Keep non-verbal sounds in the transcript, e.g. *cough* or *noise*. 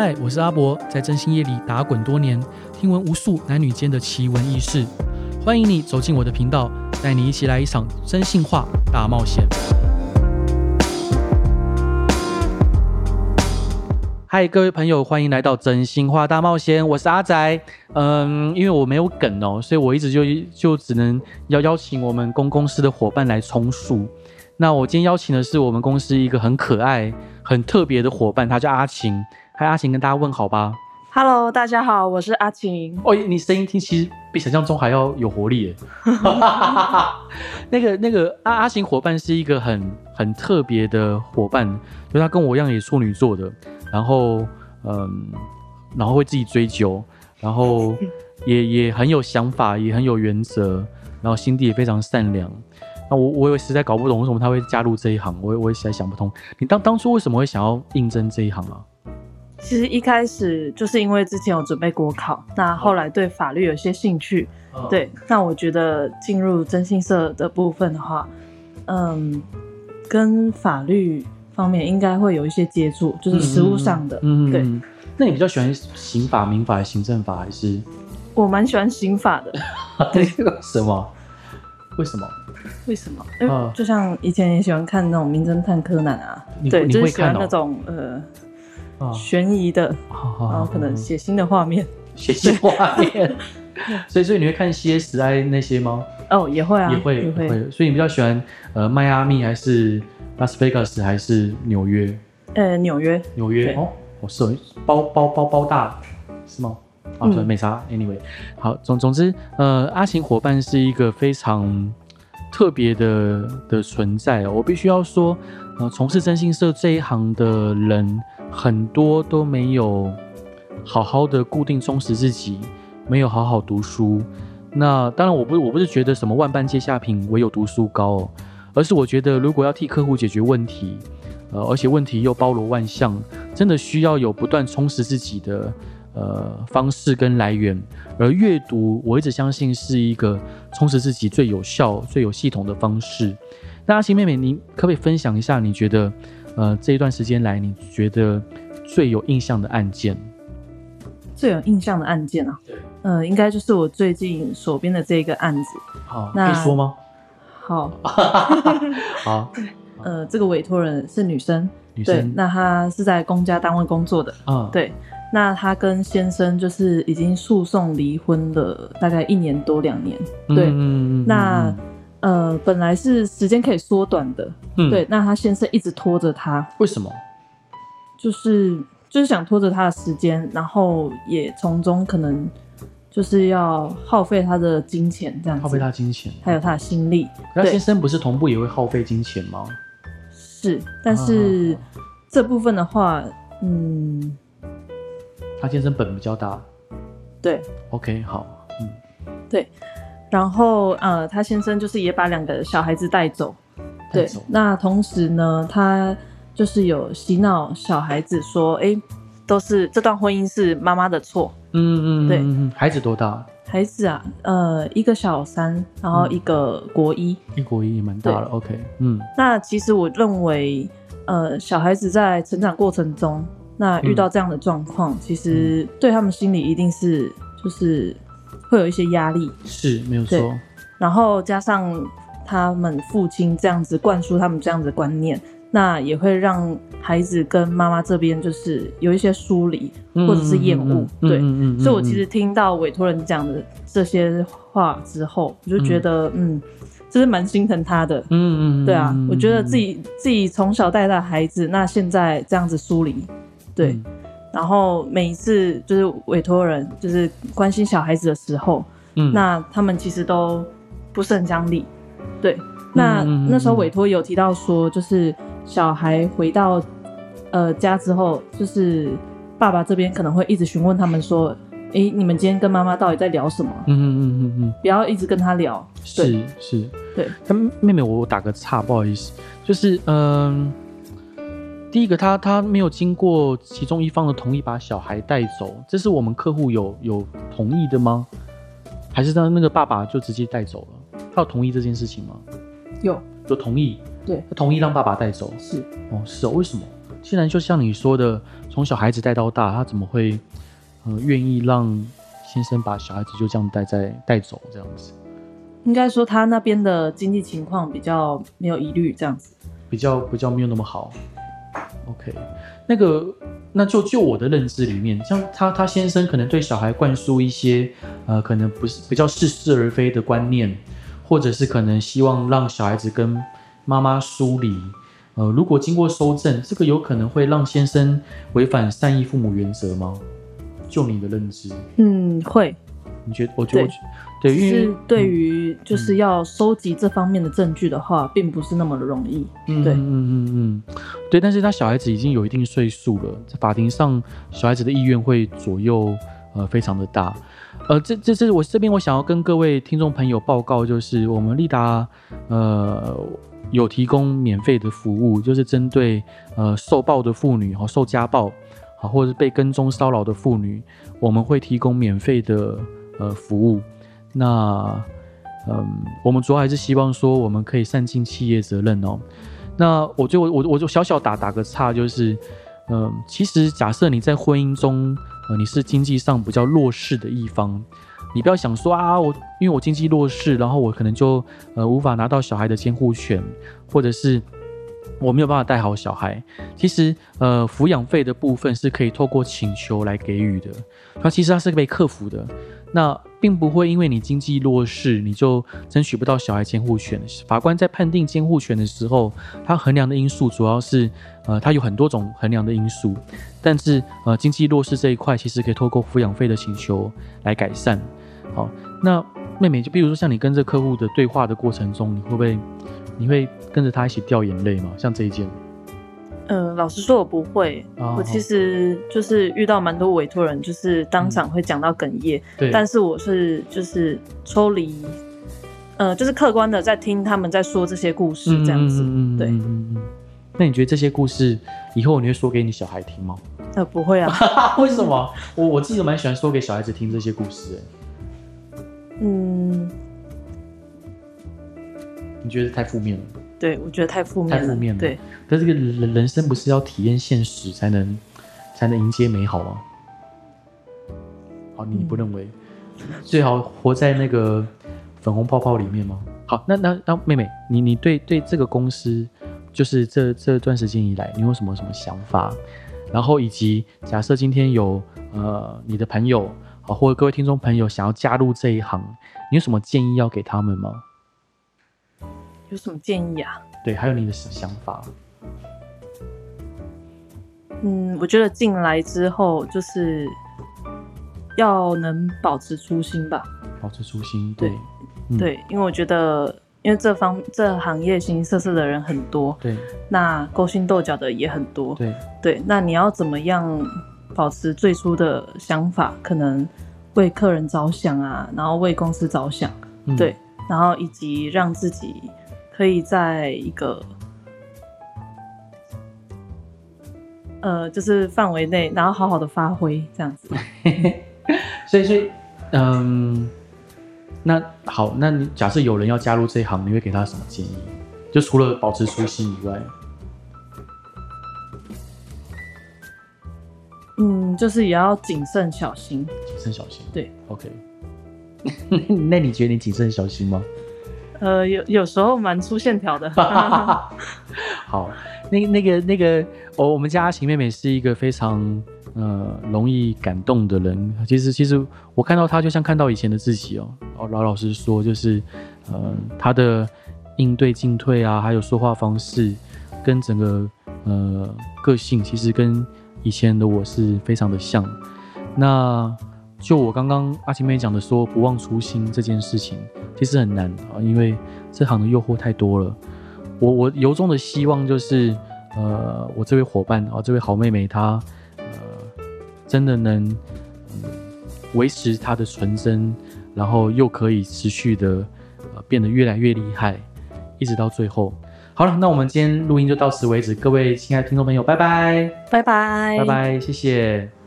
嗨，我是阿博，在真心夜里打滚多年，听闻无数男女间的奇闻异事。欢迎你走进我的频道，带你一起来一场真心话大冒险。嗨，各位朋友，欢迎来到真心话大冒险，我是阿宅。嗯，因为我没有梗哦，所以我一直就就只能要邀请我们公公司的伙伴来充数。那我今天邀请的是我们公司一个很可爱、很特别的伙伴，他叫阿晴。嗨，阿晴跟大家问好吧。Hello，大家好，我是阿晴。哦，你声音听其实比想象中还要有活力耶。*laughs* 那个那个阿阿晴伙伴是一个很很特别的伙伴，就他跟我一样也处女座的，然后嗯，然后会自己追究，然后 *laughs* 也也很有想法，也很有原则，然后心地也非常善良。那我我也实在搞不懂为什么他会加入这一行，我我也实在想不通。你当当初为什么会想要应征这一行啊？其实一开始就是因为之前有准备国考，那后来对法律有些兴趣，哦、对，那我觉得进入征信社的部分的话，嗯，跟法律方面应该会有一些接触，就是实务上的，嗯，对。那你比较喜欢刑法、民法还是行政法，还是？我蛮喜欢刑法的。*laughs* 对，什么？为什么？为什么？因 *laughs* 为就像以前也喜欢看那种名侦探柯南啊，对，就是喜欢那种呃。悬疑的，然后可能血腥的画面，血腥画面，所以所以你会看 CSI 那些吗？哦，也会啊，也会也会。所以你比较喜欢呃迈阿密还是拉斯维加斯还是纽约？呃，纽约，纽约哦，我是包包包包大是吗？啊，没啥，Anyway，好，总总之，呃，阿晴伙伴是一个非常特别的的存在哦。我必须要说，呃，从事征信社这一行的人。很多都没有好好的固定充实自己，没有好好读书。那当然，我不我不是觉得什么万般皆下品，唯有读书高哦，而是我觉得如果要替客户解决问题，呃，而且问题又包罗万象，真的需要有不断充实自己的呃方式跟来源。而阅读，我一直相信是一个充实自己最有效、最有系统的方式。那阿晴妹妹，你可不可以分享一下你觉得？呃，这一段时间来，你觉得最有印象的案件？最有印象的案件啊？对，呃，应该就是我最近手边的这个案子。好，那可以说吗？好，*laughs* 好。*laughs* 呃，这个委托人是女生，女生。对，那她是在公家单位工作的。嗯，对。那她跟先生就是已经诉讼离婚了，大概一年多两年。对。那。呃，本来是时间可以缩短的，嗯，对。那他先生一直拖着他，为什么？就是就是想拖着他的时间，然后也从中可能就是要耗费他的金钱，这样子。耗费他金钱，还有他的心力。那先生不是同步也会耗费金钱吗？是，但是这部分的话，嗯，他先生本比较大。对。OK，好，嗯，对。然后，呃，他先生就是也把两个小孩子带走。对。那同时呢，他就是有洗脑小孩子说，哎，都是这段婚姻是妈妈的错。嗯嗯，对。孩子多大？孩子啊，呃，一个小三，然后一个国一。一国一也蛮大了。OK，嗯。那其实我认为，呃，小孩子在成长过程中，那遇到这样的状况，其实对他们心里一定是就是。会有一些压力，是没有错。然后加上他们父亲这样子灌输他们这样子的观念，那也会让孩子跟妈妈这边就是有一些疏离或者是厌恶。对，所以我其实听到委托人讲的这些话之后，我就觉得，嗯，就是蛮心疼他的。嗯嗯，对啊，我觉得自己自己从小带大的孩子，那现在这样子疏离，对。然后每一次就是委托人就是关心小孩子的时候，嗯，那他们其实都不是很讲理，对。那那时候委托有提到说，就是小孩回到呃家之后，就是爸爸这边可能会一直询问他们说，哎，你们今天跟妈妈到底在聊什么？嗯嗯嗯嗯嗯，不要一直跟他聊。是是，对。他妹妹，我打个岔，不好意思，就是嗯。第一个，他他没有经过其中一方的同意把小孩带走，这是我们客户有有同意的吗？还是他那个爸爸就直接带走了？他有同意这件事情吗？有，有同意。对，他同意让爸爸带走。是，哦，是哦，为什么？既然就像你说的，从小孩子带到大，他怎么会呃愿意让先生把小孩子就这样带在带走这样子？应该说他那边的经济情况比较没有疑虑，这样子比较比较没有那么好。OK，那个那就就我的认知里面，像他他先生可能对小孩灌输一些呃可能不是比较似是而非的观念，或者是可能希望让小孩子跟妈妈疏离。呃，如果经过搜证，这个有可能会让先生违反善意父母原则吗？就你的认知，嗯，会。你觉得？我觉得，对，因为是对于就是要收集这方面的证据的话，嗯、并不是那么的容易。嗯，对，嗯嗯嗯，对。但是他小孩子已经有一定岁数了，在法庭上，小孩子的意愿会左右，呃，非常的大。呃，这这这是我这边我想要跟各位听众朋友报告，就是我们立达，呃。有提供免费的服务，就是针对呃受暴的妇女和受家暴啊，或者是被跟踪骚扰的妇女，我们会提供免费的呃服务。那嗯，我们主要还是希望说，我们可以善尽企业责任哦。那我就我我就小小打打个岔，就是嗯，其实假设你在婚姻中，呃，你是经济上比较弱势的一方。你不要想说啊，我因为我经济弱势，然后我可能就呃无法拿到小孩的监护权，或者是我没有办法带好小孩。其实呃抚养费的部分是可以透过请求来给予的，那其实它是被克服的。那并不会因为你经济弱势，你就争取不到小孩监护权。法官在判定监护权的时候，他衡量的因素主要是呃他有很多种衡量的因素，但是呃经济弱势这一块其实可以透过抚养费的请求来改善。好，那妹妹就比如说像你跟这客户的对话的过程中，你会不会你会跟着他一起掉眼泪吗？像这一件，呃，老实说我不会，哦、我其实就是遇到蛮多委托人，就是当场会讲到哽咽，对、嗯，但是我是就是抽离，呃，就是客观的在听他们在说这些故事这样子，嗯、对。那你觉得这些故事以后你会说给你小孩听吗？呃，不会啊，*laughs* 为什么？我我自己蛮喜欢说给小孩子听这些故事，哎。嗯，你觉得太负面了？对，我觉得太负面了。太负面了。对，可是这个人人生不是要体验现实才能才能迎接美好吗？好，你不认为、嗯、最好活在那个粉红泡泡里面吗？好，那那那妹妹，你你对对这个公司，就是这这段时间以来，你有什么什么想法？然后以及假设今天有呃你的朋友啊。或者各位听众朋友想要加入这一行，你有什么建议要给他们吗？有什么建议啊？对，还有你的想法。嗯，我觉得进来之后就是要能保持初心吧。保持初心，对，对，因为我觉得，因为这方这行业形形色色的人很多，对，那勾心斗角的也很多，对，对，那你要怎么样？保持最初的想法，可能为客人着想啊，然后为公司着想，嗯、对，然后以及让自己可以在一个呃，就是范围内，然后好好的发挥这样子。*laughs* 所以，所以，嗯，那好，那你假设有人要加入这一行，你会给他什么建议？就除了保持初心以外。嗯，就是也要谨慎小心。谨慎小心。对，OK。*laughs* 那你觉得你谨慎小心吗？呃，有有时候蛮粗线条的。*laughs* *laughs* 好，那那个那个，我我们家阿晴妹妹是一个非常呃容易感动的人。其实其实我看到她就像看到以前的自己哦。哦，老老实说，就是呃她的应对进退啊，还有说话方式，跟整个呃个性，其实跟。以前的我是非常的像，那就我刚刚阿晴妹讲的说不忘初心这件事情，其实很难啊，因为这行的诱惑太多了。我我由衷的希望就是，呃，我这位伙伴啊，这位好妹妹她，呃，真的能维、呃、持她的纯真，然后又可以持续的呃变得越来越厉害，一直到最后。好了，那我们今天录音就到此为止。各位亲爱的听众朋友，拜拜，拜拜，拜拜，谢谢。